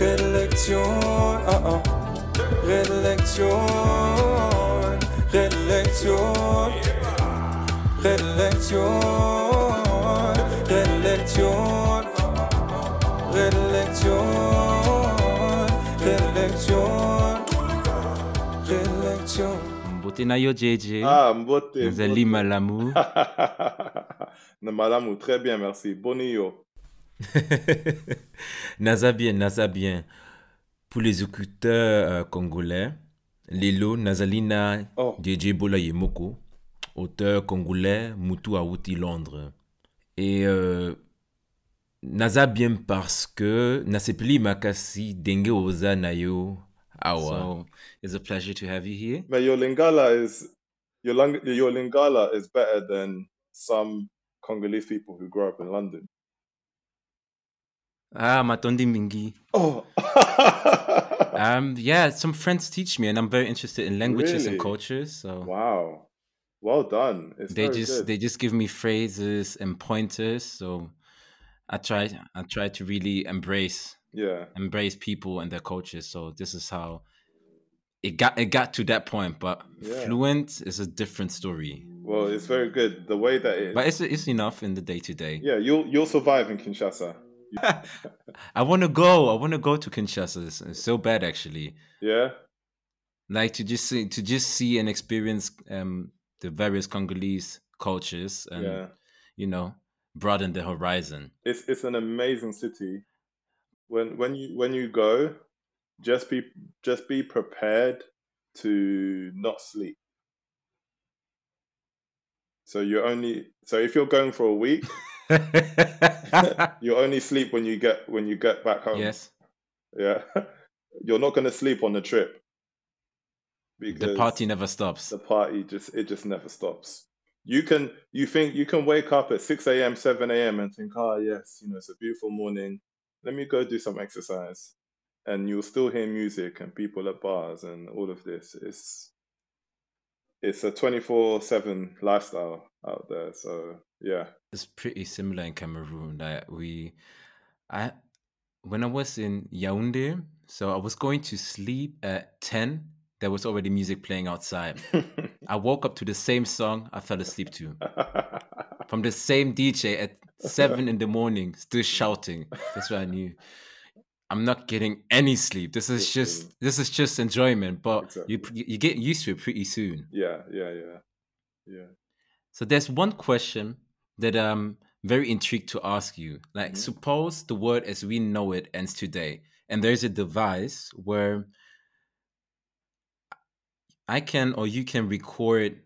Redelektion, oh ah, oh. Ah. Redelektion, Redelektion, Redelektion, Redelektion, Redelektion, Mbote na yo JJ. Ah, mbote. Nzalima Malamou. Très bien, merci. Boni yo. naza bien, naza bien. Pour les écouteurs euh, congolais, Lelo Nazalina Oh. JJ Bola Yemoko, auteur congolais, Moutou Aouti Londres. Et euh, naza bien parce que nasepeli makasi denge oza na yo awa. So, it's a pleasure to have you here. But your Lingala is your Lang- your Lingala is better than some Congolese people who grow up in London. Ah, matondi mingi. Oh. Um, yeah, some friends teach me, and I'm very interested in languages Really? and cultures. So wow. Well done. It's they just good. they just give me phrases and pointers. So I try I try to really embrace yeah. embrace people and their cultures. So this is how it got it got to that point. But Yeah. fluent is a different story. Well, it's very good. The way that it But it's it's enough in the day to day. Yeah, you'll you'll survive in Kinshasa. I want to go. I want to go to Kinshasa. It's, so bad actually. Yeah? like to just see to just see and experience um the various Congolese cultures and yeah. you know broaden the horizon. It's it's an amazing city. When when you when you go, just be just be prepared to not sleep. So you're only so if you're going for a week, you only sleep when you get when you get back home. yes, Yeah. You're not gonna sleep on the trip. the party never stops. the party just it just never stops. You can you think you can wake up at six a.m., seven a.m. and think, oh yes, you know, it's a beautiful morning. Let me go do some exercise, and you'll still hear music and people at bars and all of this. It's it's a twenty four seven lifestyle out there. So yeah, It's pretty similar in Cameroon. That we, I, when I was in Yaoundé, so I was going to sleep at ten. There was already music playing outside. I woke up to the same song I fell asleep to. from the same DJ at seven in the morning, still shouting. That's what I knew. I'm not getting any sleep. This is just this is just enjoyment, but you you get used to it pretty soon. yeah, yeah, yeah, yeah. So there's one question that I'm very intrigued to ask you. Like, Mhm. suppose the world as we know it ends today, and there's a device where I can or you can record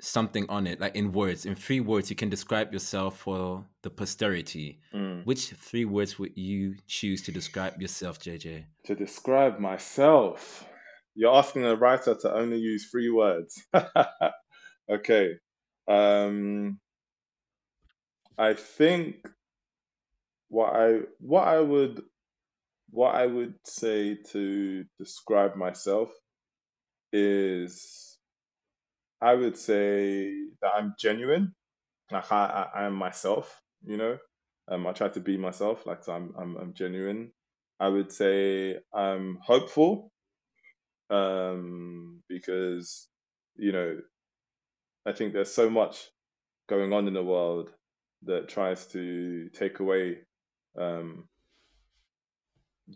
something on it, like in words, in three words, you can describe yourself for the posterity. Mm. Which three words would you choose to describe yourself, JJ? To describe myself, you're asking a writer to only use three words. okay. Um, I think what I what I would what I would say to describe myself is I would say that I'm genuine. Like I, I, am myself, you know. Um, I try to be myself. Like so I'm, I'm, I'm genuine. I would say I'm hopeful, um, because you know, I think there's so much going on in the world that tries to take away um,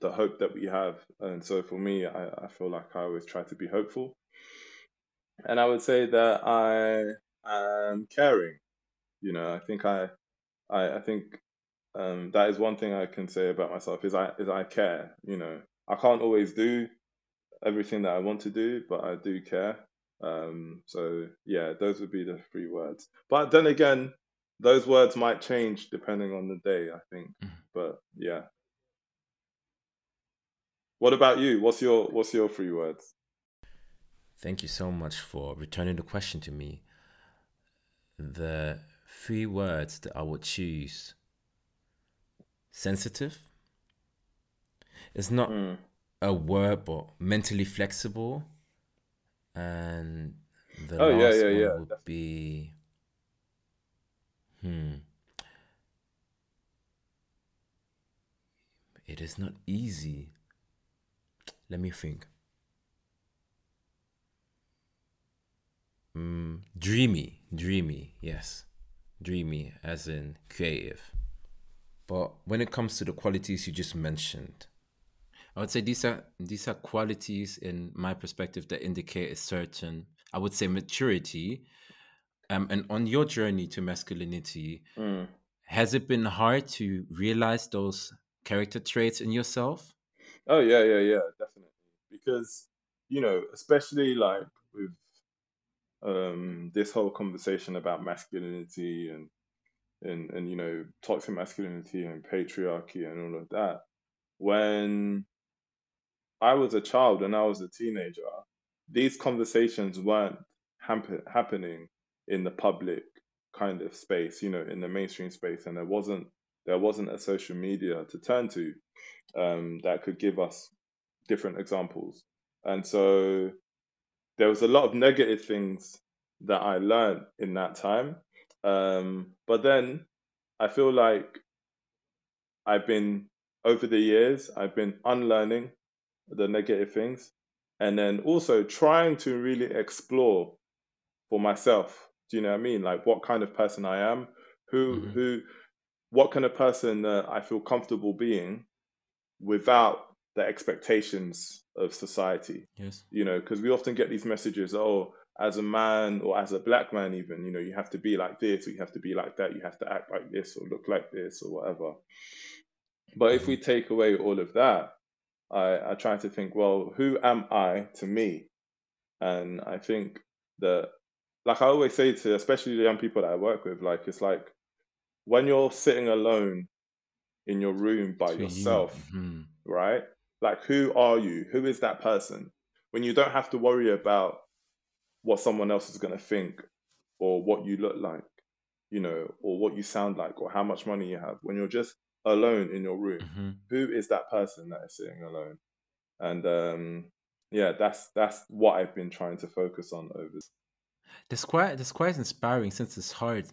the hope that we have. And so for me, I, I feel like I always try to be hopeful. And I would say that I am caring. You know, I think I, I, I think um, that is one thing I can say about myself is I is I care. You know, I can't always do everything that I want to do, but I do care. Um, so yeah, those would be the three words. But then again, those words might change depending on the day. I think. Mhm. But yeah. What about you? What's your What's your three words? Thank you so much for returning the question to me. The three words that I would choose sensitive. It's not Mm. a word, but mentally flexible. And the Oh, yeah, last yeah, one yeah, would be hmm. It is not easy. Let me think. Mm, dreamy, dreamy, yes. Dreamy, as in creative. But when it comes to the qualities you just mentioned, I would say these are these are qualities in my perspective that indicate a certain, I would say, maturity. Um, and on your journey to masculinity, Mm. has it been hard to realize those character traits in yourself? Oh yeah, yeah, yeah, definitely. Because you know, especially like with um this whole conversation about masculinity and and and you know toxic masculinity and patriarchy and all of that. When I was a child and I was a teenager, these conversations weren't hamp- happening in the public kind of space, you know, in the mainstream space, and there wasn't there wasn't a social media to turn to um, that could give us different examples. And so there was a lot of negative things that I learned in that time. Um, but then I feel like I've been over the years, I've been unlearning the negative things and then also trying to really explore for myself. Do you know what I mean? Like what kind of person I am, who Mhm. who what kind of person that I feel comfortable being without the expectations of society Yes. you know because we often get these messages oh as a man or as a black man even you know you have to be like this or you have to be like that you have to act like this or look like this or whatever but if we take away all of that i i try to think well who am i to me and i think that like i always say to especially the young people that i work with like it's like when you're sitting alone in your room by To you. yourself Mhm. right? Like, who are you? Who is that person? When you don't have to worry about what someone else is going to think or what you look like, you know, or what you sound like or how much money you have. When you're just alone in your room, Mhm. who is that person that is sitting alone? And um, yeah, that's that's what I've been trying to focus on over. That's quite that's quite inspiring since it's hard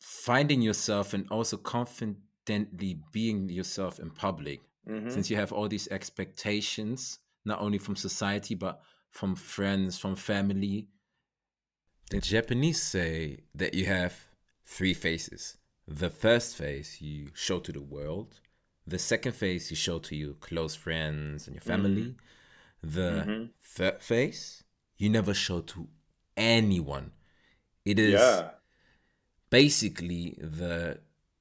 finding yourself and also confidently being yourself in public Mhm. since you have all these expectations not only from society but from friends from family. The japanese say that you have three faces. The first face you show to the world. The second face you show to your close friends and your family. The Mhm. third face you never show to anyone it is Yeah, basically the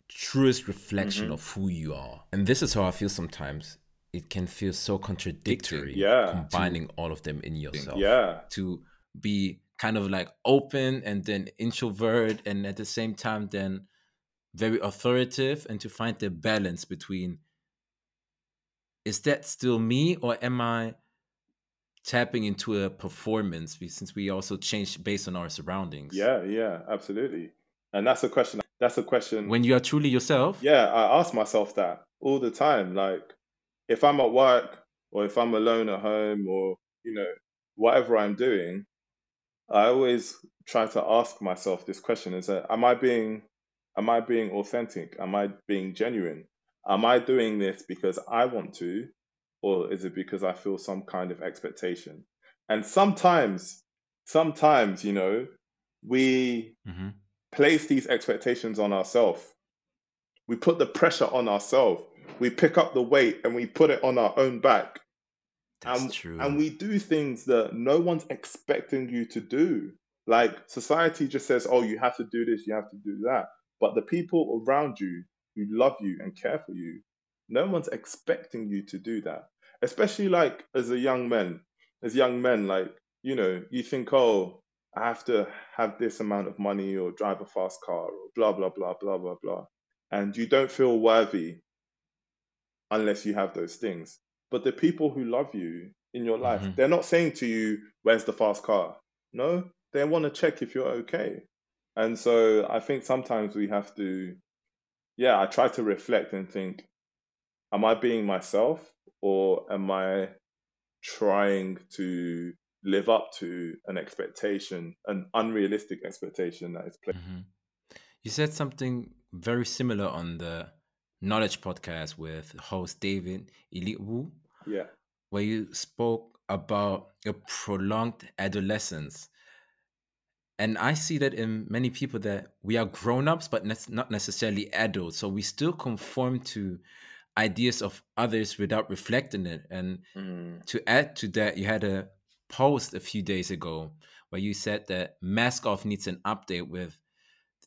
truest reflection Mm-hmm. of who you are. And this is how I feel sometimes. It can feel so contradictory, Yeah. combining all of them in yourself. yeah, To be kind of like open and then introvert, and at the same time, then very authoritative, and to find the balance between is that still me, or am I tapping into a performance? Since we also change based on our surroundings. yeah, yeah, absolutely. And that's a question. That's a question. When you are truly yourself, Yeah, I ask myself that all the time. Like, if I'm at work or if I'm alone at home or, you know, whatever I'm doing, I always try to ask myself this question is that am I being am I being authentic? Am I being genuine? Am I doing this because I want to, or is it because I feel some kind of expectation? And sometimes, sometimes, you know, we Mhm. place these expectations on ourselves. We put the pressure on ourselves. We pick up the weight and we put it on our own back. that's and, true. and we do things that no one's expecting you to do. Like society just says, oh, you have to do this, you have to do that. But the people around you who love you and care for you, no one's expecting you to do that. Especially like as a young man, as young men, like, you know, you think, oh, I have to have this amount of money or drive a fast car or blah, blah, blah, blah, blah, blah. And you don't feel worthy unless you have those things. But the people who love you in your life, Mhm. they're not saying to you, Where's the fast car? No, they want to check if you're okay. And so I think sometimes we have to, yeah, I try to reflect and think, Am I being myself or am I trying to live up to an expectation, an unrealistic expectation that is placed? Mm-hmm. You said something very similar on the knowledge podcast with host David Iliwu, Yeah. where you spoke about a prolonged adolescence. And I see that in many people that we are grown-ups, but ne- not necessarily adults. So we still conform to ideas of others without reflecting it. And Mm. to add to that, you had a post a few days ago where you said that Mask Off needs an update with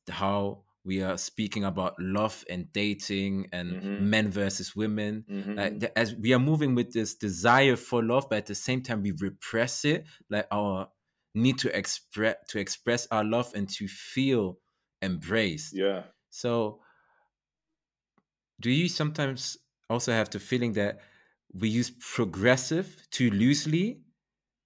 how we are speaking about love and dating and Mhm. men versus women. Mhm. Like as we are moving with this desire for love, but at the same time we repress it, like our need to express to express our love and to feel embraced. yeah. So, do you sometimes also have the feeling that we use progressive too loosely,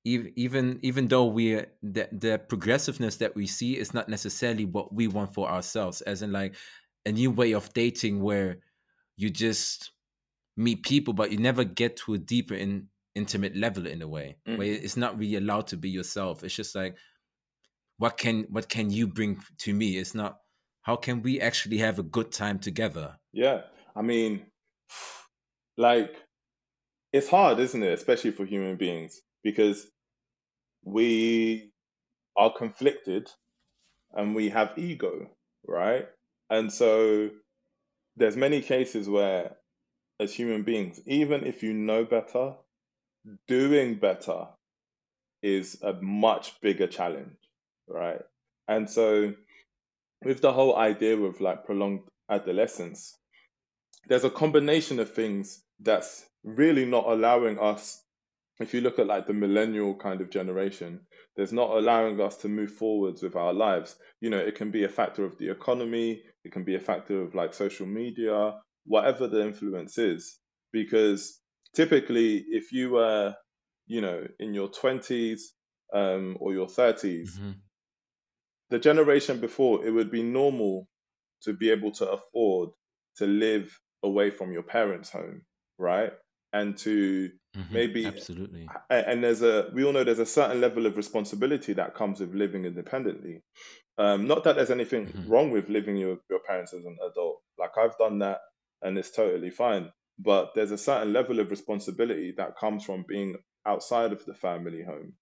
even even even though we the the progressiveness that we see is not necessarily what we want for ourselves, as in like a new way of dating where you just meet people, but you never get to a deeper in intimate level in a way where Mhm. it's not really allowed to be yourself. It's just like what can what can you bring to me? It's not how can we actually have a good time together? Yeah. I mean, like, it's hard, isn't it? Especially for human beings, because we are conflicted and we have ego, right? And so there's many cases where, as human beings, even if you know better, doing better is a much bigger challenge, right? And so with the whole idea of like prolonged adolescence, there's a combination of things that's really not allowing us if you look at like the millennial kind of generation there's not allowing us to move forwards with our lives you know it can be a factor of the economy it can be a factor of like social media whatever the influence is because typically if you were you know in your 20s um, or your 30s Mhm. the generation before, it would be normal to be able to afford to live away from your parents' home, right? And to Mhm. maybe absolutely. and there's a we all know there's a certain level of responsibility that comes with living independently. Um, not that there's anything Mhm. wrong with living with your parents as an adult. Like I've done that and it's totally fine. But there's a certain level of responsibility that comes from being outside of the family home.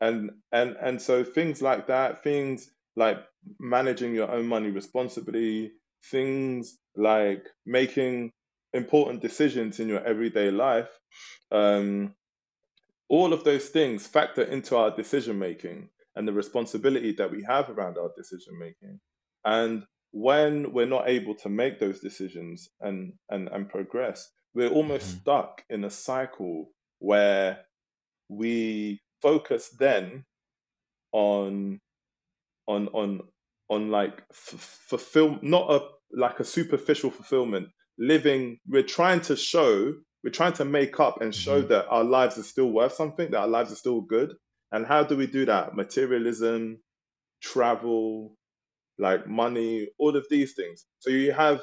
And and and so things like that, things like managing your own money responsibly, things like making important decisions in your everyday life, um, all of those things factor into our decision making and the responsibility that we have around our decision making. And when we're not able to make those decisions and and, and progress, we're almost Mhm. stuck in a cycle where we focus then on on on on like f- fulfill not a like a superficial fulfillment living we're trying to show we're trying to make up and show Mhm. that our lives are still worth something that our lives are still good and how do we do that materialism travel like money all of these things so you have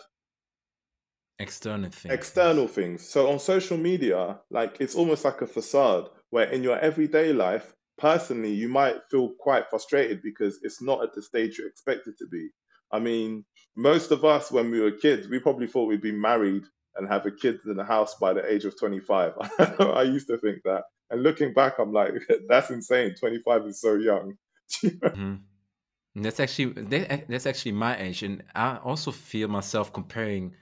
External things. external things. So on social media, like it's almost like a facade where in your everyday life, personally, you might feel quite frustrated because it's not at the stage you expect it to be. I mean, most of us, when we were kids, we probably thought we'd be married and have a kid in the house by the age of 25. I used to think that. And looking back, I'm like, that's insane. 25 is so young. Mhm. That's actually that's actually my age, and I also feel myself comparing.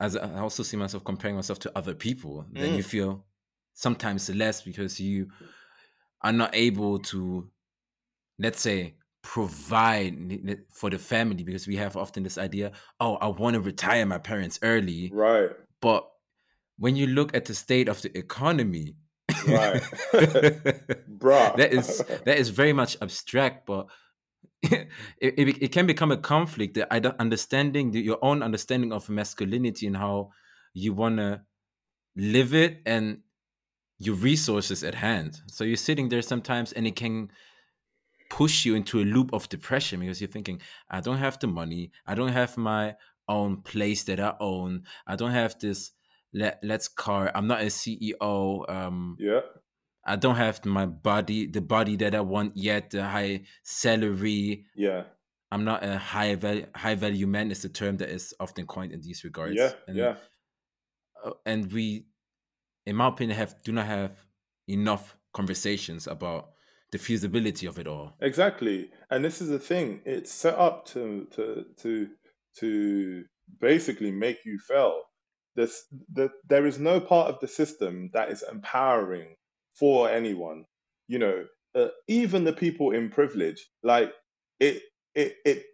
As I also see myself comparing myself to other people. Then Mm. you feel sometimes less because you are not able to, let's say, provide for the family because we have often this idea. Oh, I want to retire my parents early, right, but when you look at the state of the economy, right. Bruh. that is that is very much abstract, but it, it, it can become a conflict. The understanding, the, your own understanding of masculinity and how you want to live it, and your resources at hand. So you're sitting there sometimes, and it can push you into a loop of depression because you're thinking, I don't have the money, I don't have my own place that I own, I don't have this let let's car, I'm not a CEO. Um, yeah, I don't have my body, the body that I want yet, the high salary. yeah. I'm not a high value high value man is the term that is often coined in these regards. Yeah, and yeah, uh, and we, in my opinion, have do not have enough conversations about the feasibility of it all. exactly. And this is the thing; it's set up to to to to basically make you fail. This the there is no part of the system that is empowering for anyone. You know, uh, even the people in privilege, like it it it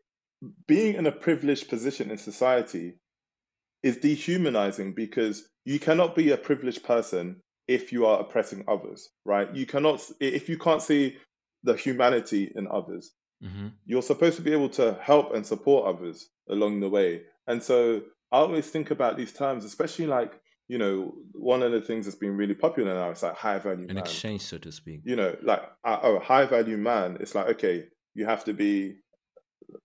being in a privileged position in society is dehumanizing because you cannot be a privileged person if you are oppressing others, right? You cannot if you can't see the humanity in others. hmm You're supposed to be able to help and support others along the way. And so I always think about these terms, especially like, you know, one of the things that's been really popular now is like high value An man. exchange, so to speak. You know, like uh, oh, high value man, it's like, okay, you have to be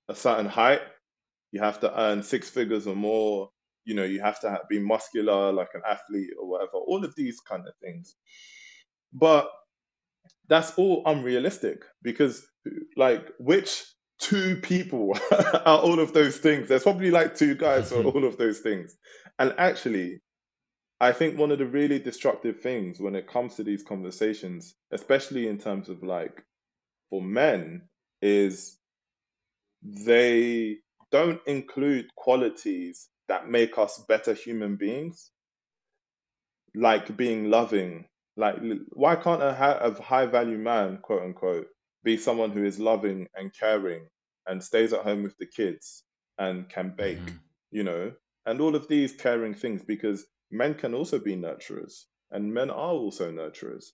a certain height, you have to earn six figures or more, you know, you have to ha- be muscular like an athlete or whatever, all of these kind of things. But that's all unrealistic because like which two people are all of those things there's probably like two guys for all of those things and actually i think one of the really destructive things when it comes to these conversations especially in terms of like for men is they don't include qualities that make us better human beings like being loving. Like, why can't a, a high value man, quote unquote, be someone who is loving and caring and stays at home with the kids and can bake, Mhm. you know, and all of these caring things because men can also be nurturers and men are also nurturers.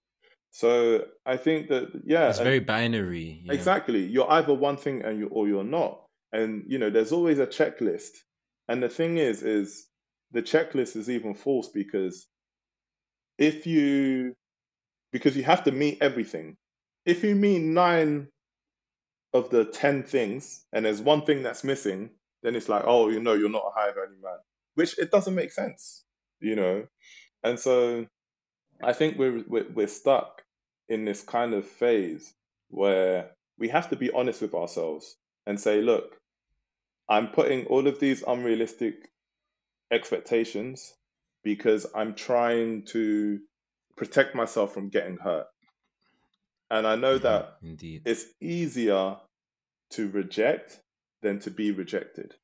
So I think that, yeah, It's very binary. Yeah. Exactly. You're either one thing and you or you're not. And you know, there's always a checklist. And the thing is, is the checklist is even false because if you because you have to meet everything. If you meet nine of the ten things and there's one thing that's missing, then it's like, oh, you know, you're not a high value man. Which it doesn't make sense, you know. And so I think we're we're, we're stuck in this kind of phase where we have to be honest with ourselves and say, look, I'm putting all of these unrealistic expectations because I'm trying to protect myself from getting hurt. And I know that mm, Indeed. it's easier to reject than to be rejected.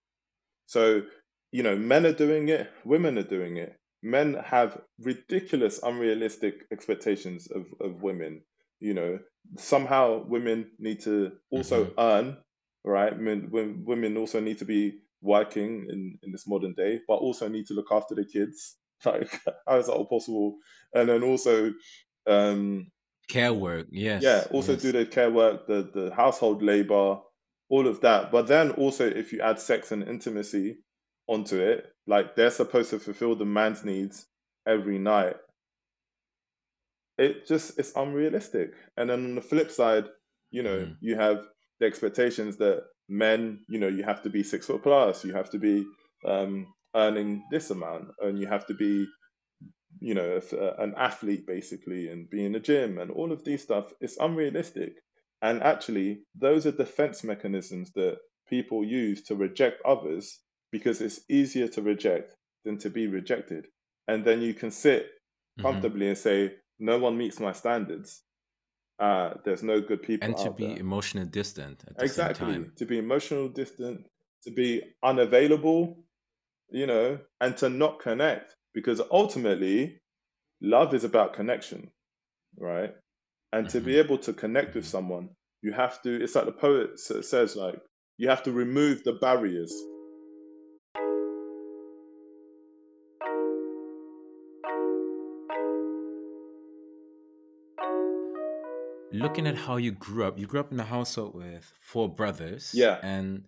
So, you know, men are doing it, women are doing it. Men have ridiculous, unrealistic expectations of, of women. You know, somehow women need to also mm-hmm. earn, right? Men, women, women also need to be working in, in this modern day, but also need to look after the kids. Like, how is that all possible? And then also, um, Care work. Yes. yeah, also yes. do the care work, the the household labor, all of that. But then also, if you add sex and intimacy onto it, like they're supposed to fulfill the man's needs every night. It just it's unrealistic. And then on the flip side, you know, Mm. you have the expectations that men, you know, you have to be six foot plus, you have to be um, earning this amount, and you have to be you know, if, uh, an athlete basically and be in the gym and all of these stuff, it's unrealistic. And actually, those are defense mechanisms that people use to reject others because it's easier to reject than to be rejected. And then you can sit Mhm. comfortably and say, no one meets my standards. Uh, there's no good people And to be there. emotionally distant at the Exactly. same time. To be emotional distant, to be unavailable, you know, and to not connect. Because ultimately, love is about connection, right? And to be able to connect with someone, you have to, it's like the poet says, like, you have to remove the barriers. Looking at how you grew up, you grew up in a household with four brothers. Yeah. And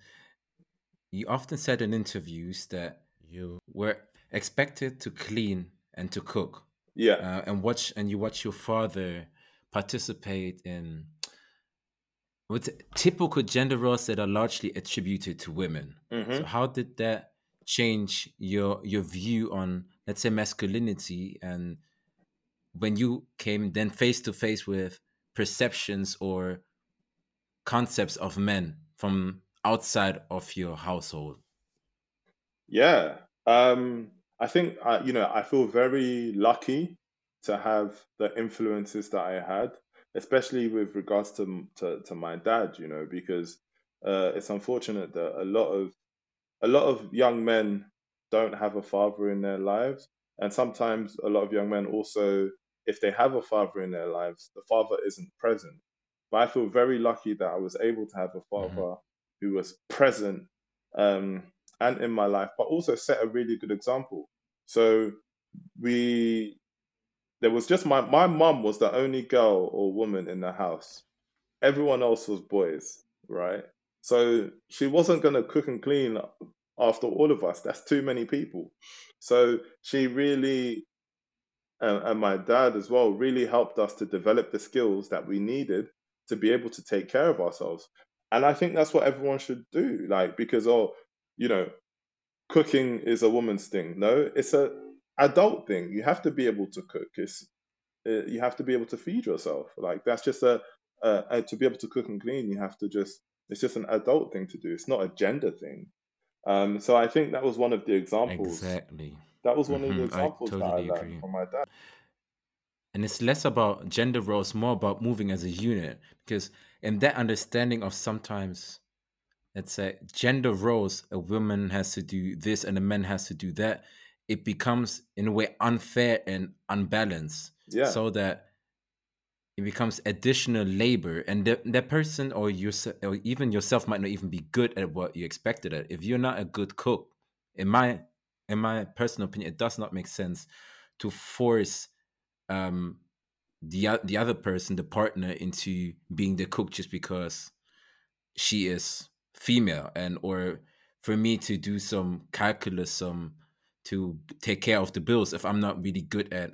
you often said in interviews that you were expected to clean and to cook. Yeah. uh, and watch and you watch your father participate in what's typical gender roles that are largely attributed to women. hmm So how did that change your your view on let's say masculinity and when you came then face to face with perceptions or concepts of men from outside of your household? Yeah. Um, I think I, you know, I feel very lucky to have the influences that I had, especially with regards to to, to my dad. You know, because uh, it's unfortunate that a lot of a lot of young men don't have a father in their lives, and sometimes a lot of young men also, if they have a father in their lives, the father isn't present. But I feel very lucky that I was able to have a hmm father who was present um, and in my life, but also set a really good example. So we there was just my my mum was the only girl or woman in the house. Everyone else was boys, right? So she wasn't gonna cook and clean after all of us. That's too many people. So she really and, and my dad as well really helped us to develop the skills that we needed to be able to take care of ourselves. And I think that's what everyone should do. Like because oh, you know, cooking is a woman's thing. No, it's a adult thing. You have to be able to cook. It's uh, you have to be able to feed yourself. Like that's just a, a, a to be able to cook and clean. You have to just it's just an adult thing to do. It's not a gender thing. Um, so I think that was one of the examples. Exactly. That was one of the hmm I examples that I totally learned agree. from my dad. And it's less about gender roles, more about moving as a unit. Because in that understanding of sometimes, let's say, gender roles, a woman has to do this and a man has to do that, it becomes, in a way, unfair and unbalanced. Yeah, So that it becomes additional labor and the, that person or yourself or even yourself might not even be good at what you expected at if you're not a good cook in my in my personal opinion it does not make sense to force um the the other person the partner into being the cook just because she is female and or for me to do some calculus some to take care of the bills if i'm not really good at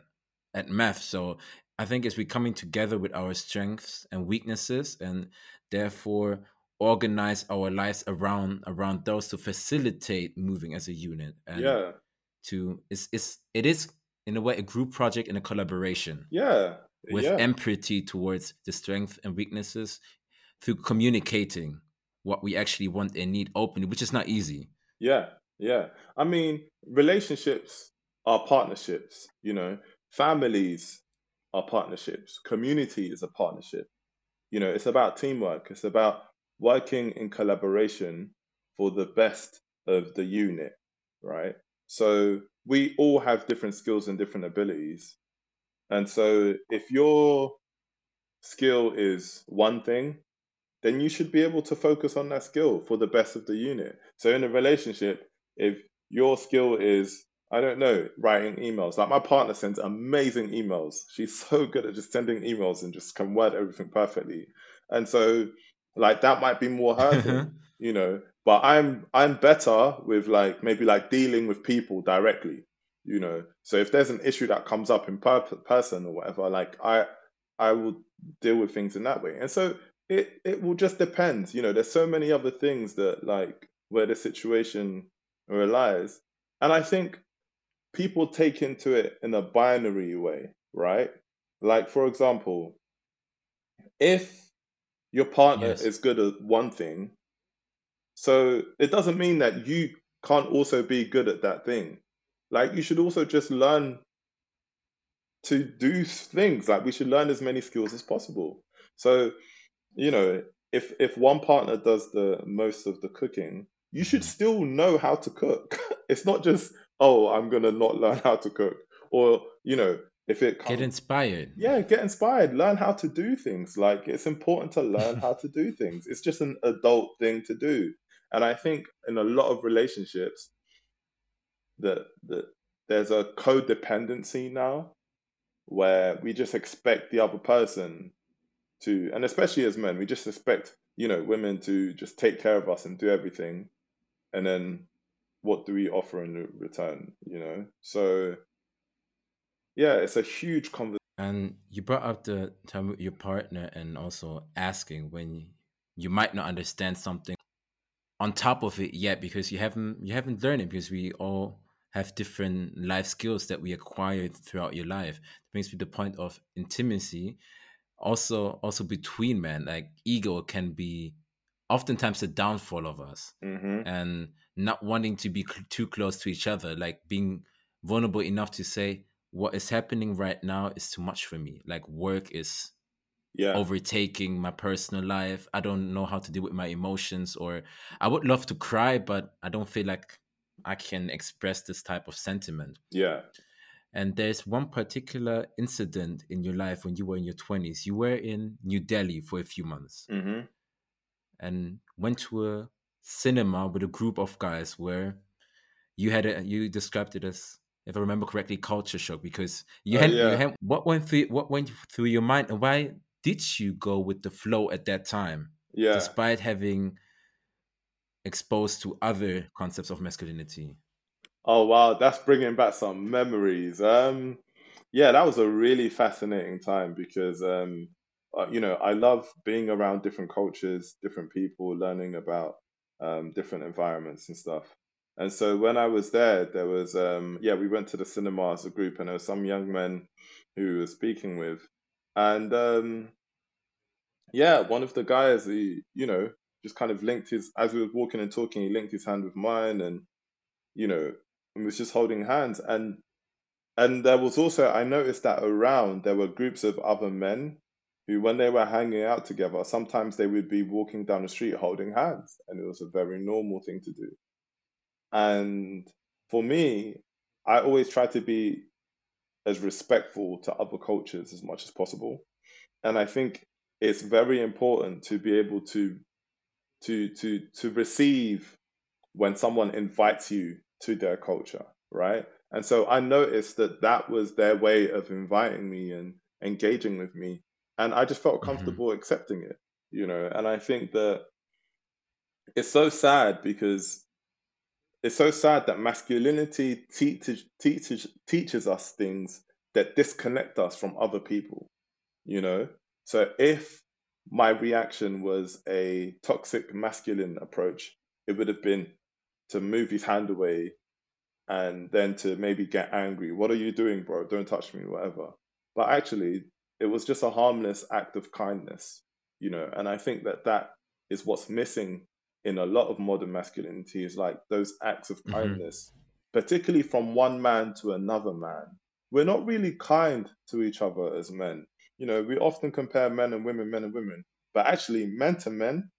at math. So i think it's we coming together with our strengths and weaknesses and therefore organize our lives around around those to facilitate moving as a unit and yeah, to it's, it's it is in a way a group project and a collaboration yeah, with yeah, empathy towards the strengths and weaknesses through communicating what we actually want and need openly, which is not easy. yeah, yeah. I mean, relationships are partnerships. You know, families are partnerships. Community is a partnership. You know, it's about teamwork. It's about working in collaboration for the best of the unit, right? So we all have different skills and different abilities. And so if your skill is one thing, then you should be able to focus on that skill for the best of the unit. So in a relationship, if your skill is, I don't know, writing emails, like my partner sends amazing emails. She's so good at just sending emails and just can word everything perfectly. And so like that might be more her thing, uh-huh. you know. But I'm I'm better with like maybe like dealing with people directly, you know. So if there's an issue that comes up in per- person or whatever, like I I will deal with things in that way. And so it it will just depend. You know, there's so many other things that like where the situation relies. And I think people take into it in a binary way, right? Like for example, if your partner yes. is good at one thing, so it doesn't mean that you can't also be good at that thing. Like you should also just learn to do things. Like we should learn as many skills as possible. So you know, if if one partner does the most of the cooking, you should Mhm. still know how to cook. It's not just, oh, I'm gonna not learn how to cook. Or, you know, if it Get inspired. yeah, get inspired, learn how to do things. Like it's important to learn how to do things. It's just an adult thing to do. And I think in a lot of relationships that that there's a codependency now where we just expect the other person to, and especially as men, we just expect, you know, women to just take care of us and do everything. And then what do we offer in return, you know? So, yeah, it's a huge conversation. and you brought up the time with your partner and also asking when you might not understand something on top of it yet because you haven't you haven't learned it because we all have different life skills that we acquired throughout your life. It brings me to the point of intimacy. Also also between men, like ego can be oftentimes the downfall of us hmm and not wanting to be cl- too close to each other like being vulnerable enough to say what is happening right now is too much for me. Like work is Yeah. overtaking my personal life. I don't know how to deal with my emotions or i would love to cry but i don't feel like i can express this type of sentiment. Yeah. and there's one particular incident in your life when you were in your 20s you were in new delhi for a few months. Hmm and went to a cinema with a group of guys where you had a you described it as if I remember correctly culture shock because you Oh, had, yeah. you had what went through what went through your mind and why did you go with the flow at that time Yeah. despite having exposed to other concepts of masculinity Oh wow, that's bringing back some memories. Um, yeah, that was a really fascinating time because um, uh, you know, I love being around different cultures, different people, learning about um, different environments and stuff. And so when I was there, there was um, yeah, we went to the cinema as a group, and there were some young men who we were speaking with, and um, yeah, one of the guys, he you know, just kind of linked his as we were walking and talking, he linked his hand with mine, and you know, and was just holding hands. And and there was also I noticed that around there were groups of other men who when they were hanging out together sometimes they would be walking down the street holding hands and it was a very normal thing to do and for me I always try to be as respectful to other cultures as much as possible and I think it's very important to be able to to to to receive when someone invites you to their culture, right? And so I noticed that that was their way of inviting me and engaging with me, and I just felt Mhm. comfortable accepting it, you know. And I think that it's so sad because it's so sad that masculinity teaches teaches teaches us things that disconnect us from other people, you know. So if my reaction was a toxic masculine approach, it would have been to move his hand away and then to maybe get angry. What are you doing, bro? Don't touch me, whatever. But actually, it was just a harmless act of kindness, you know. And I think that that is what's missing in a lot of modern masculinity is like those acts of Mhm. kindness, particularly from one man to another man. We're not really kind to each other as men. You know, we often compare men and women, men and women, but actually, men to men,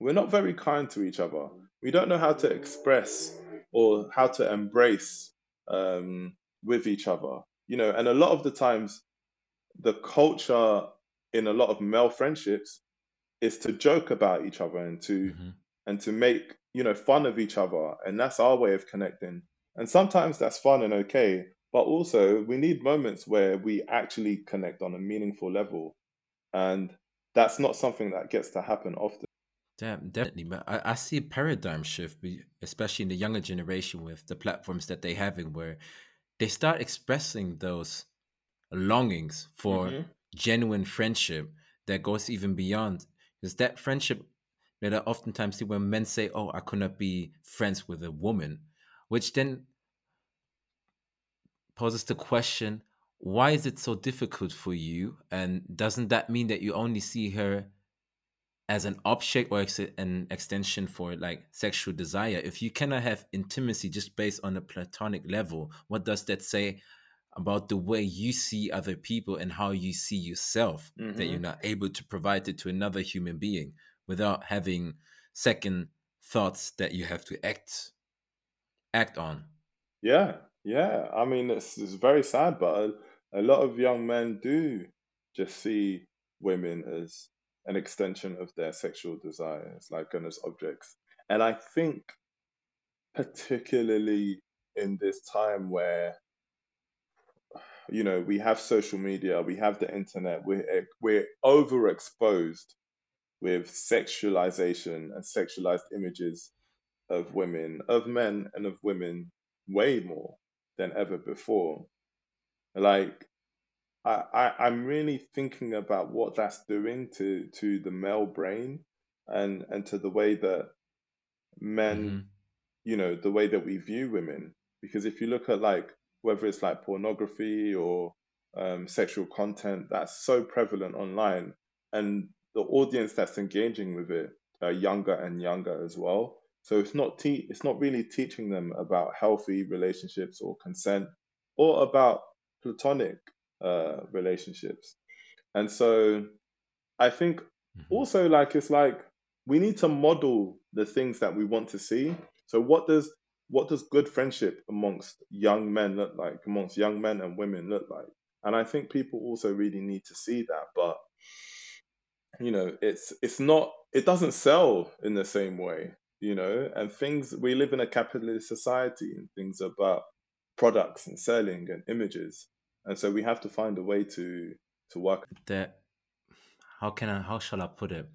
we're not very kind to each other. We don't know how to express or how to embrace um, with each other. You know, and a lot of the times, the culture in a lot of male friendships is to joke about each other and to Mhm. and to make you know fun of each other, and that's our way of connecting. And sometimes that's fun and okay, but also we need moments where we actually connect on a meaningful level, and that's not something that gets to happen often. Damn, definitely. But I, I see a paradigm shift, especially in the younger generation with the platforms that they having, where they start expressing those longings for hmm genuine friendship that goes even beyond. Because that friendship that I oftentimes see when men say, "Oh, I could not be friends with a woman," which then poses the question: Why is it so difficult for you? And doesn't that mean that you only see her as an object or an extension for like sexual desire if you cannot have intimacy just based on a platonic level what does that say about the way you see other people and how you see yourself that you're hmm not able to provide it to another human being without having second thoughts that you have to act act on Yeah, yeah. I mean, it's, it's very sad, but a, a lot of young men do just see women as an extension of their sexual desires, like and as objects. And I think, particularly in this time where you know we have social media, we have the internet, we're we're overexposed with sexualization and sexualized images of women, of men, and of women way more than ever before. Like I, I I'm really thinking about what that's doing to to the male brain and and to the way that men, hmm you know, the way that we view women. Because if you look at like whether it's like pornography or um, sexual content, that's so prevalent online, and the audience that's engaging with it uh, younger and younger as well. So it's not te- it's not really teaching them about healthy relationships or consent or about platonic uh, relationships. And so I think Mhm. also like it's like we need to model the things that we want to see. So what does what does good friendship amongst young men look like, amongst young men and women look like? And I think people also really need to see that. But you know, it's it's not it doesn't sell in the same way, you know, and things we live in a capitalist society and things about products and selling and images. And so we have to find a way to to work that how can I how shall I put it?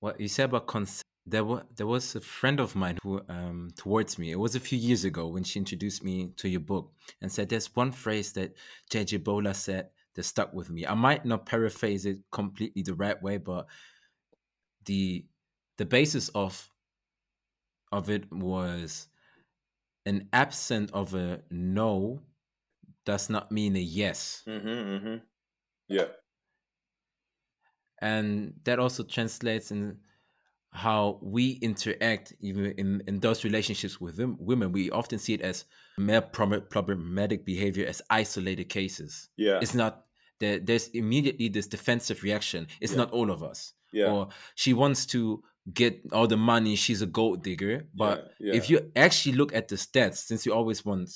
What you said about consent. There was there was a friend of mine who um towards me. It was a few years ago when she introduced me to your book and said there's one phrase that JJ Bola said that stuck with me. I might not paraphrase it completely the right way, but the the basis of of it was an absent of a no does not mean a yes. hmm hmm Yeah. and that also translates in how we interact even in, in those relationships with them, women we often see it as male prom- problematic behavior as isolated cases Yeah. it's not there, there's immediately this defensive reaction it's Yeah. not all of us Yeah. or she wants to get all the money she's a gold digger but yeah. if you actually look at the stats since you always want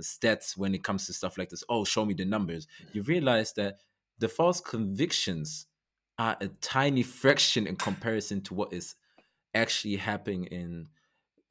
stats when it comes to stuff like this oh show me the numbers mm. you realize that the false convictions are a tiny fraction in comparison to what is actually happening in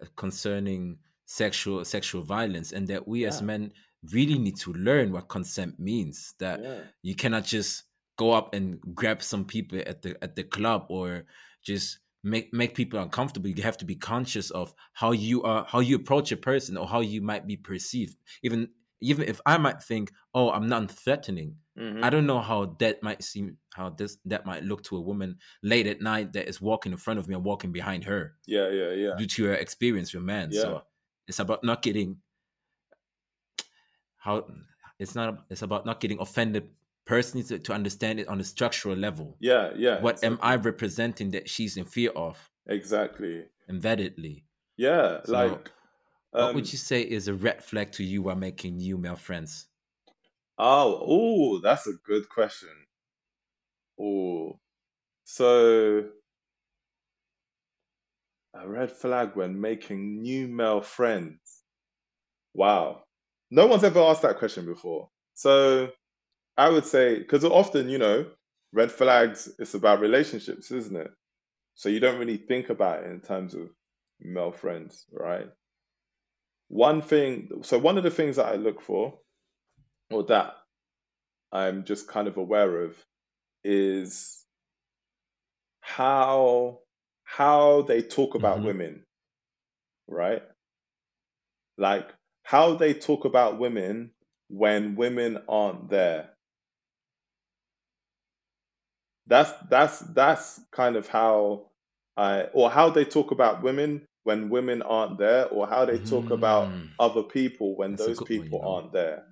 uh, concerning sexual sexual violence and that we as men really need to learn what consent means that yeah. you cannot just go up and grab some people at the at the club or just make make people uncomfortable. You have to be conscious of how you are how you approach a person or how you might be perceived. Even even if i might think oh i'm not threatening Mhm. i don't know how that might seem how this that might look to a woman late at night that is walking in front of me and walking behind her Yeah. Yeah. Yeah. due to her experience with men Yeah. so it's about not getting how it's not it's about not getting offended personally to, to understand it on a structural level Yeah. Yeah. what am i representing that she's in fear of Exactly. embeddedly Yeah. So, like. What um, would you say is a red flag to you while making new male friends Oh, oh, that's a good question. Oh, so a red flag when making new male friends. Wow. No one's ever asked that question before. So I would say, because often, you know, red flags, it's about relationships, isn't it? So you don't really think about it in terms of male friends, right? One thing, so one of the things that I look for, or that I'm just kind of aware of, is how how they talk about Mhm. women, right? Like how they talk about women when women aren't there. That's that's that's kind of how I or how they talk about women when women aren't there, or how they talk about Mhm. other people when That's those good one, you people know. aren't there.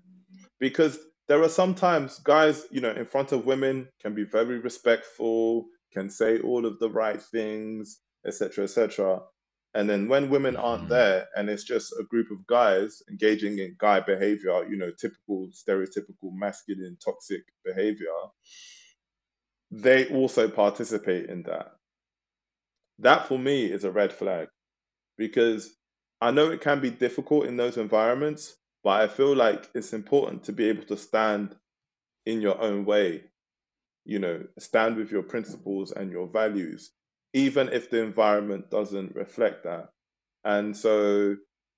Because there are sometimes guys, you know, in front of women can be very respectful, can say all of the right things, etc., etc. And then when women aren't Mhm. there, and it's just a group of guys engaging in guy behavior, you know, typical stereotypical masculine toxic behavior, they also participate in that. That for me is a red flag because I know it can be difficult in those environments, but I feel like it's important to be able to stand in your own way, you know, stand with your principles and your values, even if the environment doesn't reflect that. And so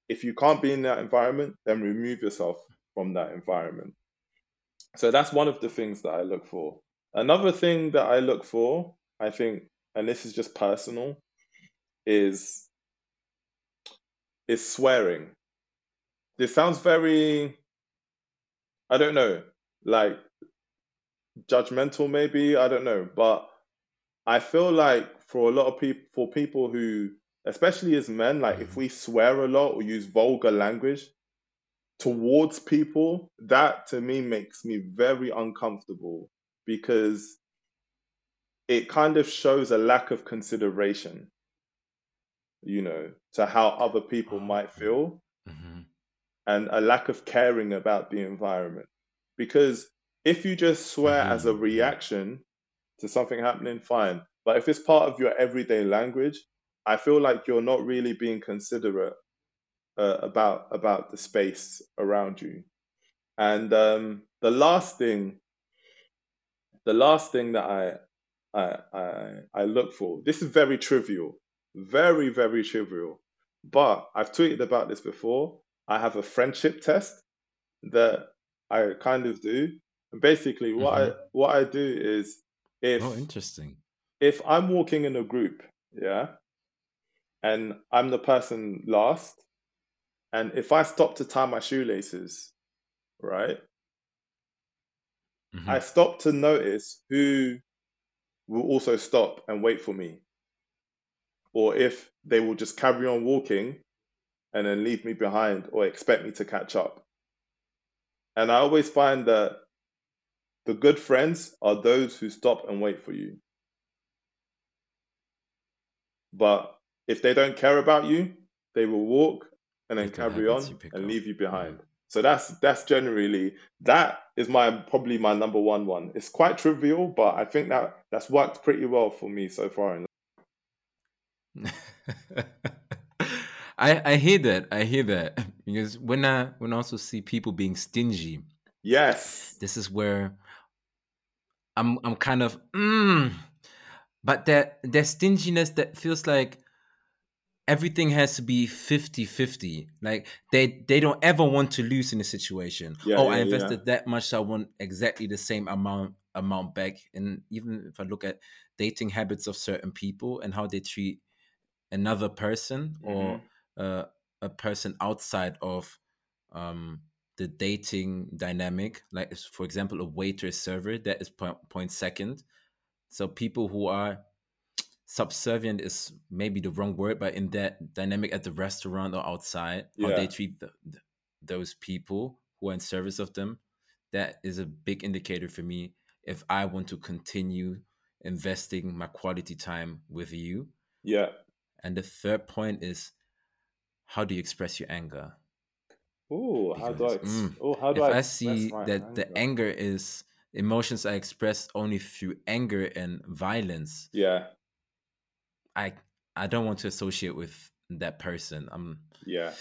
if you can't be in that environment, then remove yourself from that environment. So that's one of the things that I look for. Another thing that I look for, I think, and this is just personal, is is swearing. This sounds very, I don't know, like judgmental maybe, I don't know, but I feel like for a lot of people, for people who, especially as men, like if Mhm. we swear a lot or use vulgar language towards people, that to me makes me very uncomfortable because it kind of shows a lack of consideration, you know, to how other people might feel Mhm. and a lack of caring about the environment. Because if you just swear hear as a reaction to something happening, fine. But if it's part of your everyday language, I feel like you're not really being considerate uh, about about the space around you. And um, the last thing, the last thing that I, I I I look for, this is very trivial, very very trivial, but I've tweeted about this before. I have a friendship test that I kind of do. And basically, what I what I do is if Oh, interesting. if I'm walking in a group, yeah, and I'm the person last, and if I stop to tie my shoelaces, right, Mhm. I stop to notice who will also stop and wait for me, or if they will just carry on walking and then leave me behind or expect me to catch up. And I always find that the good friends are those who stop and wait for you. But if they don't care about you, they will walk and then carry on habits you pick and up. leave you behind. So that's that's generally that is my probably my number one one. It's quite trivial, but I think that that's worked pretty well for me so far. In I I hear that. I hear that. Because when I when I also see people being stingy, yes, this is where I'm I'm kind of mm, but that that stinginess that feels like everything has to be 50-50 like they they don't ever want to lose in a situation. Yeah, oh yeah, i yeah. invested that much so i want exactly the same amount amount back. And even if i look at dating habits of certain people and how they treat another person or uh, a person outside of um the dating dynamic like for example a waiter server that is point, point second. So people who are subservient is maybe the wrong word but in that dynamic at the restaurant or outside how they treat the, th- those people who are in service of them that is a big indicator for me if i want to continue investing my quality time with you. Yeah. And the third point is how do you express your anger Oh, how do I? Mm, oh, how do if I, I see that the anger is emotions I express only through anger and violence, Yeah, I I don't want to associate with that person. I'm yeah,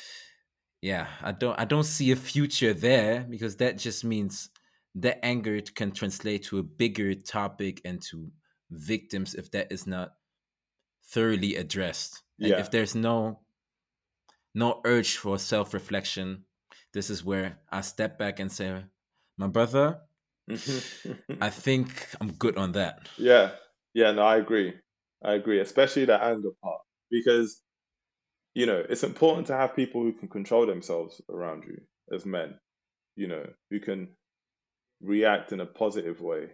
yeah, I don't I don't see a future there because that just means that anger can translate to a bigger topic and to victims if that is not thoroughly addressed. Yeah. if there's no no urge for self-reflection, this is where I step back and say, my brother, I think I'm good on that. yeah, yeah. No, I agree. I agree, especially the anger part, because you know it's important to have people who can control themselves around you as men. You know, who can react in a positive way,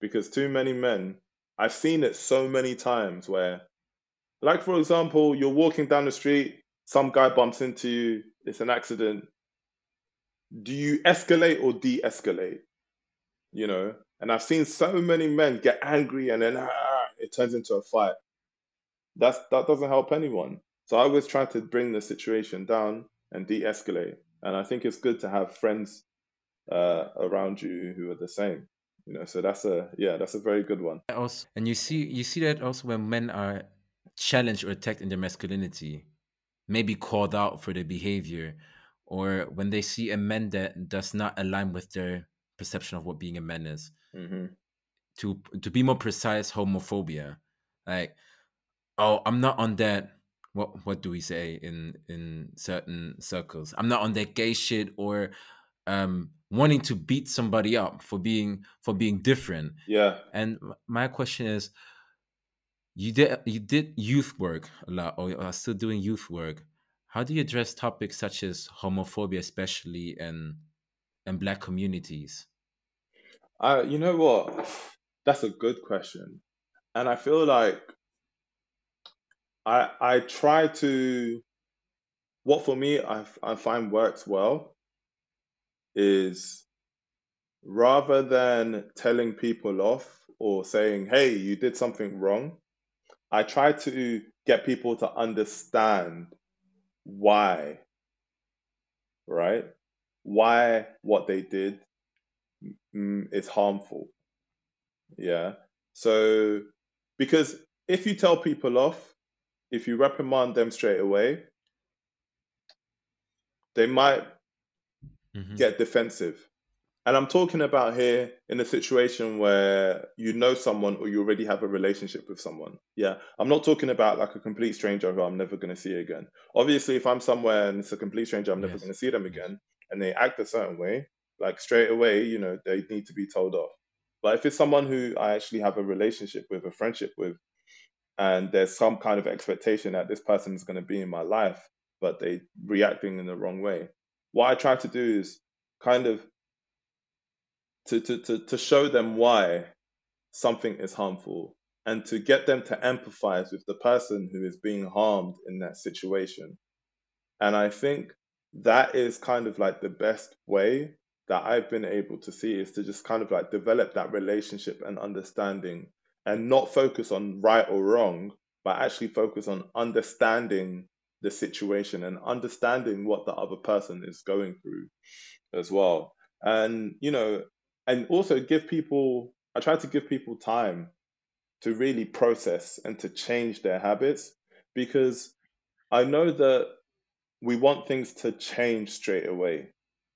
because too many men. I've seen it so many times where, like for example, you're walking down the street, some guy bumps into you, it's an accident. Do you escalate or de-escalate? you know. And I've seen so many men get angry and then ah, it turns into a fight. That's that doesn't help anyone. So I always try to bring the situation down and de-escalate. And I think it's good to have friends uh, around you who are the same. You know, so that's a yeah, that's a very good one. Also, and you see you see that also when men are challenged or attacked in their masculinity, maybe called out for their behavior, or when they see a man that does not align with their perception of what being a man is. hmm To to be more precise, homophobia. Like, oh, I'm not on that. What what do we say in in certain circles? I'm not on that gay shit or um wanting to beat somebody up for being for being different. Yeah, And my question is, you did you did youth work a lot, or are still doing youth work. How do you address topics such as homophobia, especially in in black communities? I you know what? That's a good question, and I feel like I I try to what for me I I find works well is rather than telling people off or saying, hey, you did something wrong, I try to get people to understand why, right? Why what they did is harmful. Yeah. So, because if you tell people off, if you reprimand them straight away, they might Mhm. get defensive. And I'm talking about here in a situation where you know someone or you already have a relationship with someone. Yeah. I'm not talking about like a complete stranger who I'm never going to see again. Obviously, if I'm somewhere and it's a complete stranger, I'm never Yes. going to see them again and they act a certain way, like straight away, you know, they need to be told off. But if it's someone who I actually have a relationship with, a friendship with, and there's some kind of expectation that this person is going to be in my life, but they reacting in the wrong way. What I try to do is kind of to, to, to, to show them why something is harmful and to get them to empathize with the person who is being harmed in that situation. And I think that is kind of like the best way that I've been able to see is to just kind of like develop that relationship and understanding and not focus on right or wrong, but actually focus on understanding the situation and understanding what the other person is going through as well. And, you know, and also give people, I try to give people time to really process and to change their habits because I know that we want things to change straight away,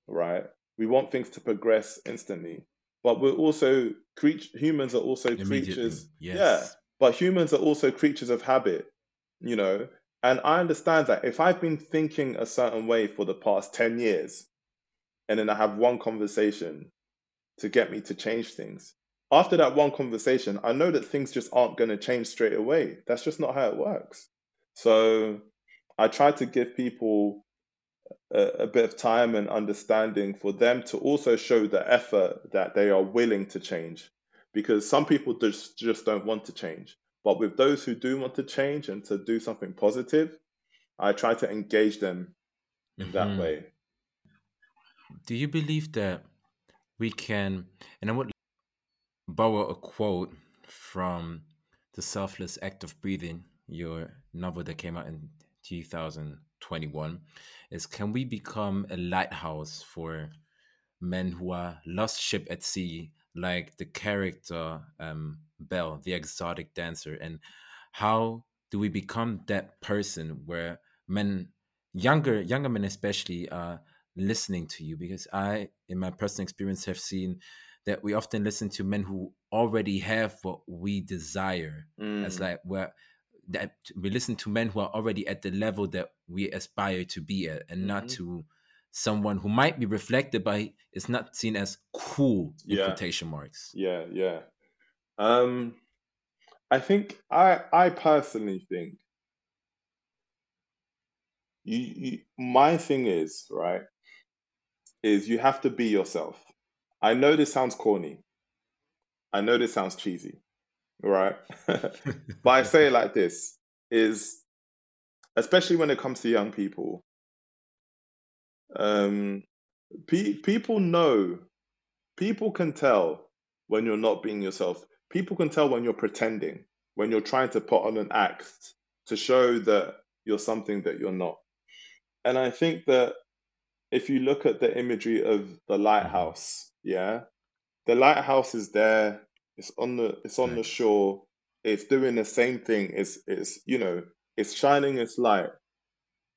right? We want things to progress instantly, but we're also creatures. Humans are also creatures. Yes. Yeah, but humans are also creatures of habit, you know. And I understand that if I've been thinking a certain way for the past ten years, and then I have one conversation to get me to change things. After that one conversation, I know that things just aren't going to change straight away. That's just not how it works. So I try to give people a, a bit of time and understanding for them to also show the effort that they are willing to change. Because some people just, just don't want to change. But with those who do want to change and to do something positive, I try to engage them in that Mhm. way. Do you believe that we can? And I would borrow a quote from The Selfless Act of Breathing, your novel that came out in 2021. Is can we become a lighthouse for men who are lost ship at sea, like the character um, Belle, the exotic dancer? And how do we become that person where men, younger younger men especially, are listening to you? Because I, in my personal experience, have seen that we often listen to men who already have what we desire as Mm, like where that we listen to men who are already at the level that we aspire to be at and not mhm. to someone who might be reflected by is not seen as cool Yeah. quotation marks Yeah, yeah. Um, I think I I personally think you, you my thing is, right, is you have to be yourself. I know this sounds corny. I know this sounds cheesy, right? But I say it like this is especially when it comes to young people, um, pe- people know, people can tell when you're not being yourself. People can tell when you're pretending, when you're trying to put on an act to show that you're something that you're not. And I think that if you look at the imagery of the lighthouse, yeah, the lighthouse is there. It's on the it's on the shore. It's doing the same thing. It's it's you know it's shining its light,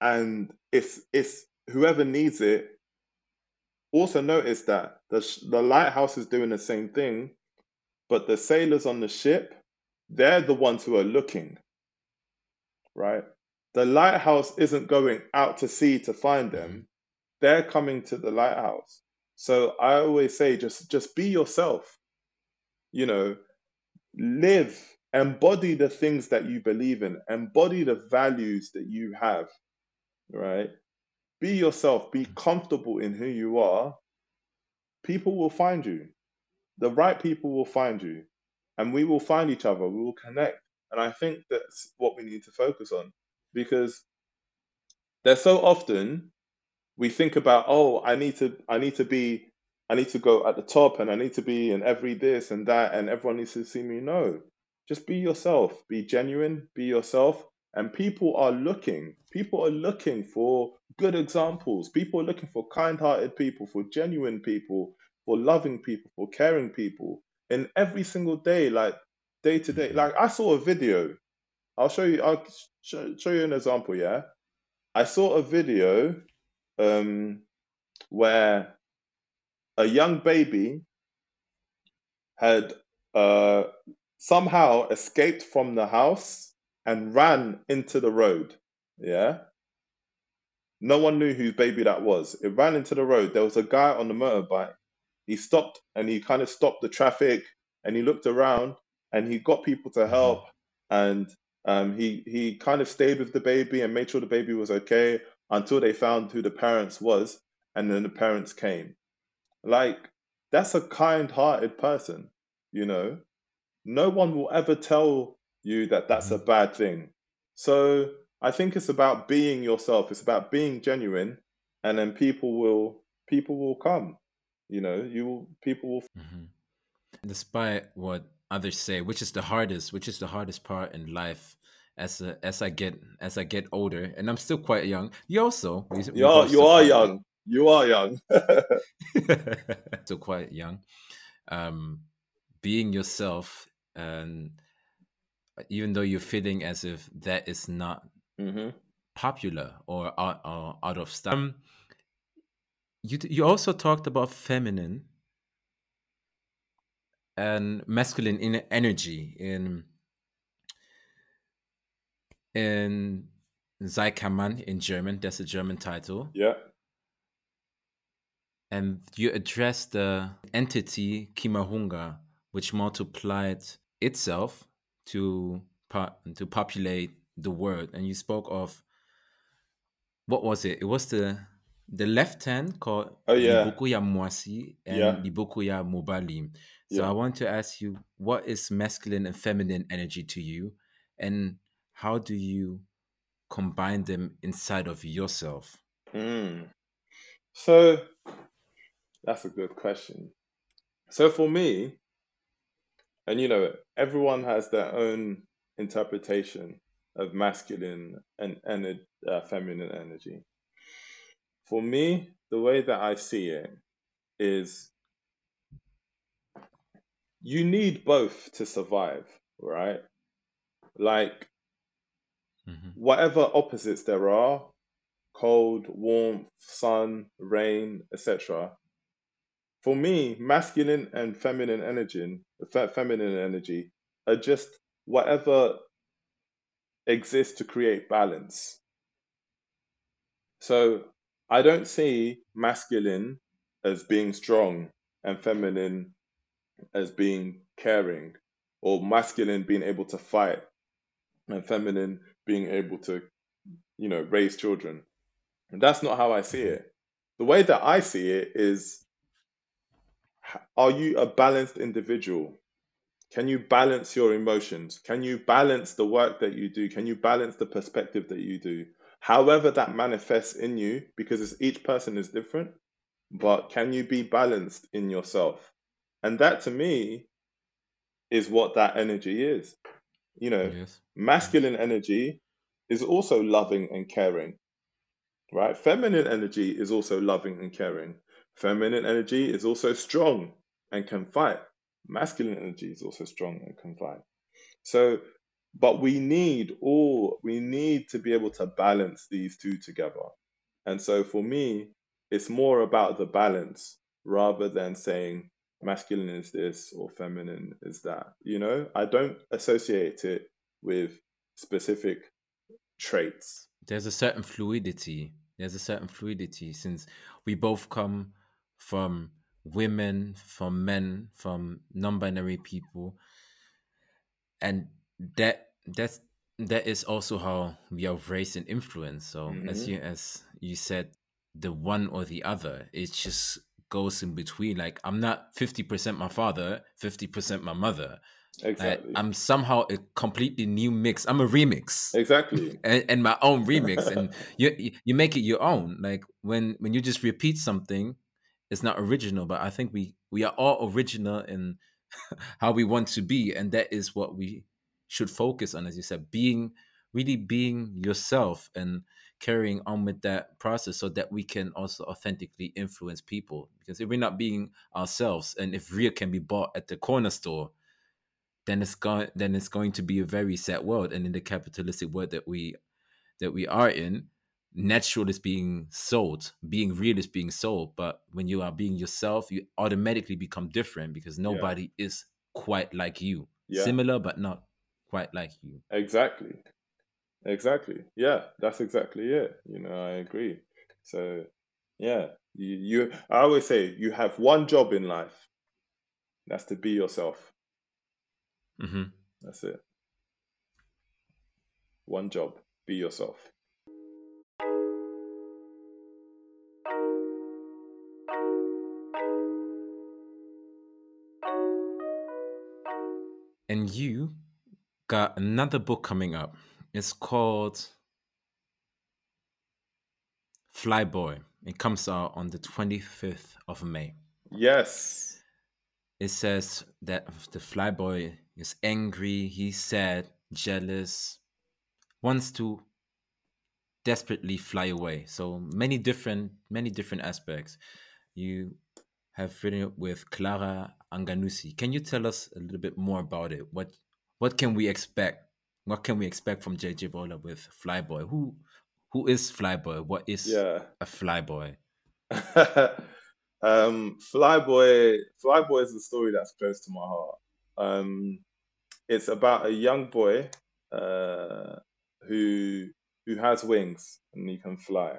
and it's it's whoever needs it. Also notice that the the lighthouse is doing the same thing, but the sailors on the ship, they're the ones who are looking, right? The lighthouse isn't going out to sea to find them. Mm-hmm. They're coming to the lighthouse. So I always say just just be yourself. You know, live, embody the things that you believe in, embody the values that you have, right? Be yourself, be comfortable in who you are. People will find you. The right people will find you, and we will find each other. We will connect. And I think that's what we need to focus on because there's so often we think about, oh, I need to, I need to be I need to go at the top and I need to be in every this and that and everyone needs to see me. No, just be yourself, be genuine, be yourself. And people are looking, people are looking for good examples. People are looking for kind hearted people, for genuine people, for loving people, for caring people in every single day, like day to day. Like I saw a video. I'll show you, I'll show, show you an example, yeah? I saw a video um, where a young baby had uh, somehow escaped from the house and ran into the road. Yeah. No one knew whose baby that was. It ran into the road. There was a guy on the motorbike. He stopped and he kind of stopped the traffic and he looked around and he got people to help and um, he he kind of stayed with the baby and made sure the baby was okay until they found who the parents was and then the parents came. Like that's a kind-hearted person you know? No one will ever tell you that that's a bad thing. So i think it's about being yourself. It's about being genuine and then people will people will come you know you will people will Mhm. Despite what others say, which is the hardest, which is the hardest part in life, as a, as I get as I get older, and I'm still quite young. You also, we, we you are you are young you are young still quite young. Um, being yourself, and even though you're feeling as if that is not hmm popular or out, or out of style. Um, you you also talked about feminine and masculine in energy in in Sei kein Mann in German. That's a German title, yeah and you address the entity Kimahunga, which multiplied itself to po- to populate the world. And you spoke of what was it? It was the the left hand called Oh, yeah. Mwasi and Yeah. Libokuya Mobali. So Yeah. I want to ask you, what is masculine and feminine energy to you, and how do you combine them inside of yourself? Mm. So that's a good question. So for me, and you know, everyone has their own interpretation of masculine and, and uh, feminine energy. For me, the way that I see it is you need both to survive, right? Like Mhm. whatever opposites there are cold, warmth, sun, rain, etc. For me, masculine and feminine energy, fe- feminine energy, are just whatever exists to create balance. So I don't see masculine as being strong and feminine as being caring, or masculine being able to fight and feminine being able to, you know, raise children. And that's not how I see it. The way that I see it is are you a balanced individual? Can you balance your emotions? Can you balance the work that you do? Can you balance the perspective that you do? However, that manifests in you, because it's, each person is different, but can you be balanced in yourself? And that to me is what that energy is. You know, Yes. masculine energy is also loving and caring right feminine energy is also loving and caring feminine energy is also strong and can fight masculine energy is also strong and can fight so but we need all we need to be able to balance these two together. And so for me it's more about the balance rather than saying masculine is this or feminine is that you know? I don't associate it with specific traits. There's a certain fluidity. There's a certain fluidity since we both come from women, from men, from non-binary people, and that that's that is also how we are raised and influenced. So as Mhm. you as you said, the one or the other, it just goes in between. Like I'm not fifty percent my father, fifty percent my mother. Like, exactly I'm somehow a completely new mix. I'm a remix exactly and, and my own remix and you you- you make it your own like when when you just repeat something it's not original, but I think we we are all original in how we want to be, and that is what we should focus on, as you said, being really being yourself and carrying on with that process so that we can also authentically influence people because if we're not being ourselves and if real can be bought at the corner store then it's going then it's going to be a very sad world and in the capitalistic world that we that we are in natural is being sold being real is being sold but when you are being yourself you automatically become different because nobody yeah. is quite like you yeah. similar but not quite like you exactly Exactly. Yeah, that's exactly it. You know, I agree. So, yeah, you, you I always say you have one job in life. That's to be yourself. Mm-hmm. That's it. One job. Be yourself. And you got another book coming up. It's called Flyboy. It comes out on the 25th of May. Yes. It says that the flyboy is angry, he's sad, jealous, wants to desperately fly away. So many different many different aspects. You have written it with Clara Anganuzzi. Can you tell us a little bit more about it? What what can we expect what can we expect from JJ Bola with Flyboy? Who who is Flyboy? What is yeah. a Flyboy? um, Flyboy Flyboy is a story that's close to my heart. Um, it's about a young boy uh, who who has wings and he can fly,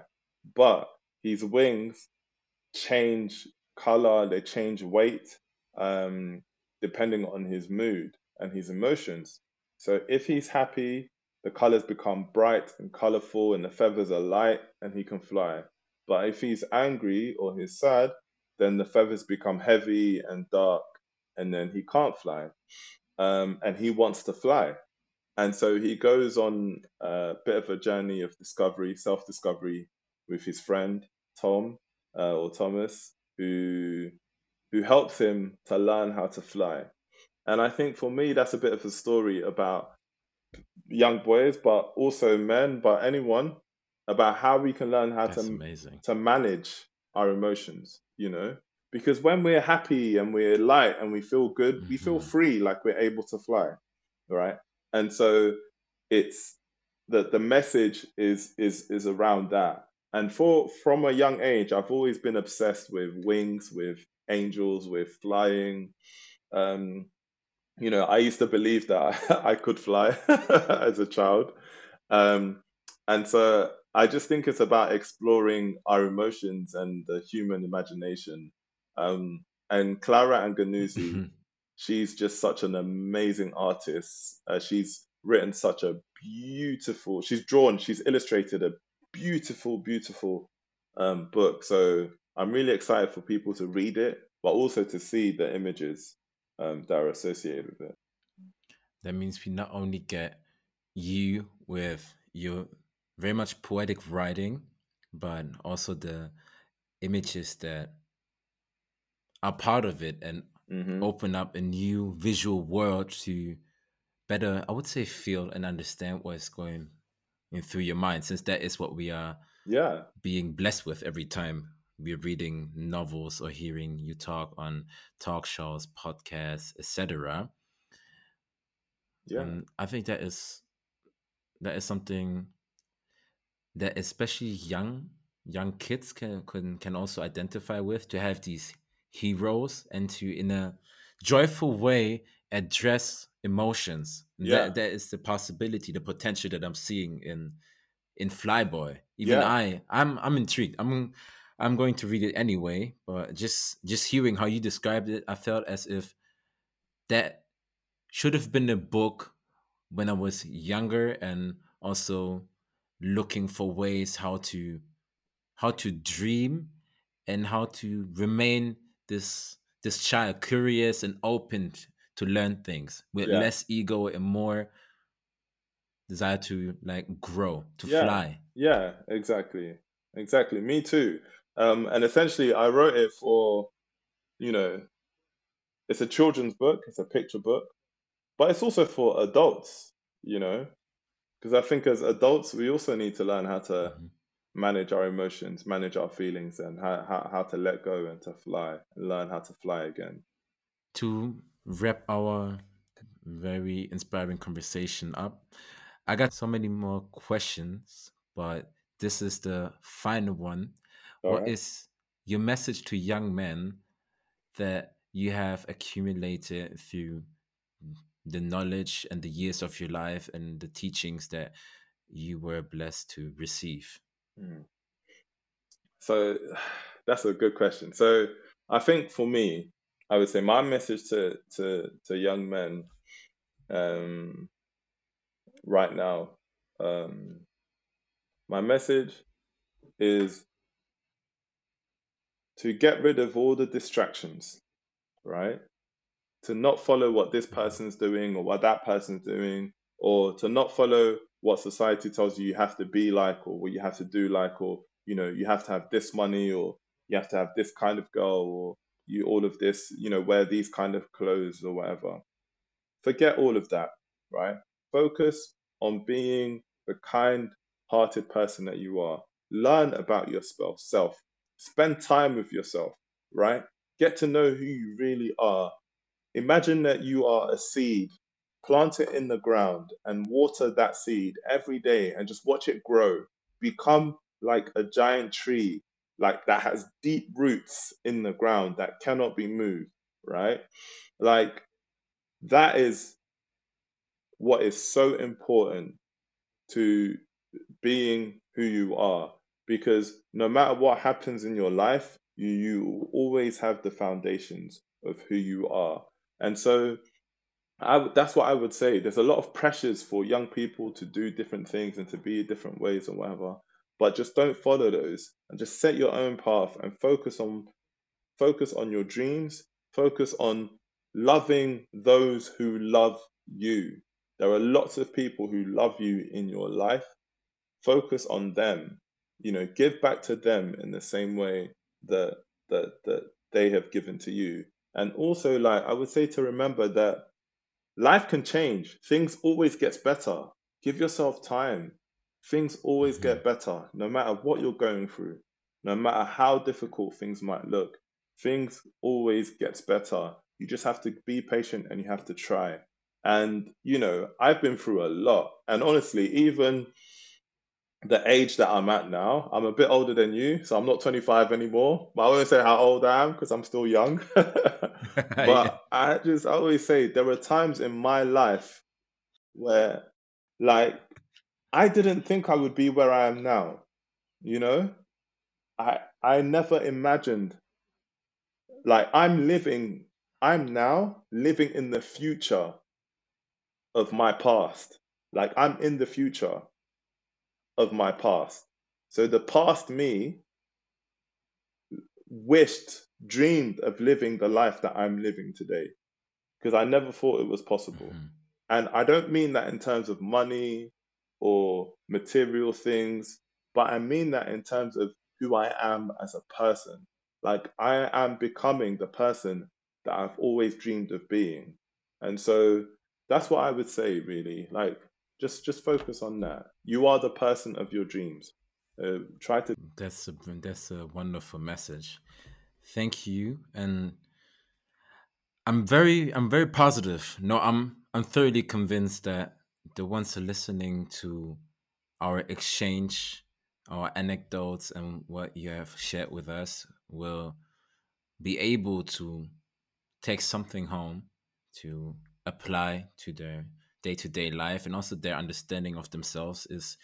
but his wings change color, they change weight um, depending on his mood and his emotions. So if he's happy, the colors become bright and colorful and the feathers are light and he can fly. But if he's angry or he's sad, then the feathers become heavy and dark and then he can't fly. Um, and he wants to fly. And so he goes on a bit of a journey of discovery, self discovery with his friend Tom uh, or Thomas, who who helps him to learn how to fly. And I think for me, that's a bit of a story about young boys, but also men, but anyone, about how we can learn how that's to amazing. to manage our emotions. You know, because when we're happy and we're light and we feel good, mm-hmm. we feel mm-hmm. free, like we're able to fly, right? And so it's that the message is is is around that. And for from a young age, I've always been obsessed with wings, with angels, with flying. Um, you know, I used to believe that I could fly as a child. Um, and so I just think it's about exploring our emotions and the human imagination. Um, and Clara Anganuzzi, mm-hmm. she's just such an amazing artist. Uh, she's written such a beautiful, she's drawn, she's illustrated a beautiful, beautiful um, book. So I'm really excited for people to read it, but also to see the images um, that are associated with it. That means we not only get you with your very much poetic writing, but also the images that are part of it and mm-hmm. open up a new visual world to better, I would say, feel and understand what's going in through your mind, since that is what we are yeah being blessed with every time we're reading novels or hearing you talk on talk shows, podcasts, etc. Yeah, and I think that is that is something that especially young young kids can can can also identify with to have these heroes and to in a joyful way address emotions. Yeah. That that is the possibility, the potential that I'm seeing in in Flyboy. Even yeah. I, I'm I'm intrigued. I'm I'm going to read it anyway, but just just hearing how you described it, I felt as if that should have been a book when I was younger and also looking for ways how to how to dream and how to remain this this child curious and open to learn things with yeah. less ego and more desire to like grow to yeah. fly yeah exactly exactly me too Um, and essentially, I wrote it for, you know, it's a children's book, it's a picture book, but it's also for adults, you know, because I think as adults, we also need to learn how to Mhm. manage our emotions, manage our feelings, and how, how, how to let go and to fly, and learn how to fly again. To wrap our very inspiring conversation up, I got so many more questions, but this is the final one. All What right. is your message to young men that you have accumulated through the knowledge and the years of your life and the teachings that you were blessed to receive? Mm. So that's a good question. So I think for me, I would say my message to to to young men um, right now, um, my message is to get rid of all the distractions, right? To not follow what this person's doing or what that person's doing, or to not follow what society tells you you have to be like or what you have to do like, or you know, you have to have this money or you have to have this kind of girl or you all of this, you know, wear these kind of clothes or whatever. Forget all of that, right? Focus on being the kind hearted person that you are. Learn about yourself, self. Spend time with yourself, right? Get to know who you really are. Imagine that you are a seed. Plant it in the ground and water that seed every day and just watch it grow. Become like a giant tree, like that has deep roots in the ground that cannot be moved, right? Like that is what is so important to being who you are because no matter what happens in your life you, you always have the foundations of who you are. And so I, that's what i would say. There's a lot of pressures for young people to do different things and to be different ways or whatever. But just don't follow those and just set your own path and focus on focus on your dreams. Focus on loving those who love you. There are lots of people who love you in your life. Focus on them you know give back to them in the same way that that that they have given to you. And also like i would say to remember that life can change. Things always gets better. Give yourself time. Things always Mhm. get better no matter what you're going through no matter how difficult things might look. Things always gets better. You just have to be patient and you have to try. And you know i've been through a lot. And honestly even the age that I'm at now, I'm a bit older than you, so I'm not 25 anymore. But I won't say how old I am because I'm still young. but I just I always say there were times in my life where, like, I didn't think I would be where I am now. You know, I I never imagined. Like, I'm living, I'm now living in the future of my past. Like, I'm in the future of my past. So the past me wished, dreamed of living the life that I'm living today because I never thought it was possible. Mhm. And I don't mean that in terms of money or material things, but I mean that in terms of who I am as a person. Like I am becoming the person that I've always dreamed of being. And so that's what I would say really. Like just just focus on that. You are the person of your dreams. Uh, try to That's a that's a wonderful message. Thank you, and I'm very I'm very positive. No, I'm I'm thoroughly convinced that the ones are listening to our exchange, our anecdotes, and what you have shared with us will be able to take something home to apply to their day to day life and also their understanding of themselves is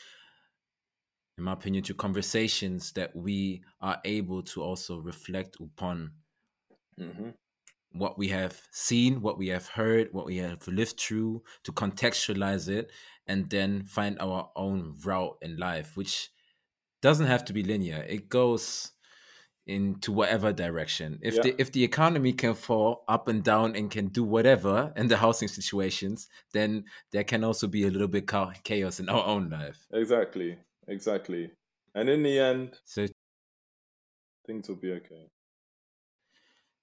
in my opinion, to conversations that we are able to also reflect upon Mhm. what we have seen, what we have heard, what we have lived through, to contextualize it, and then find our own route in life, which doesn't have to be linear. It goes into whatever direction. If Yeah. the if the economy can fall up and down and can do whatever in the housing situations, then there can also be a little bit cha- chaos in our own life. Exactly. Exactly. And in the end, So things will be okay.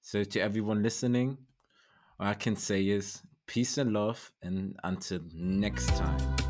So, to everyone listening, all I can say is peace and love, and until next time.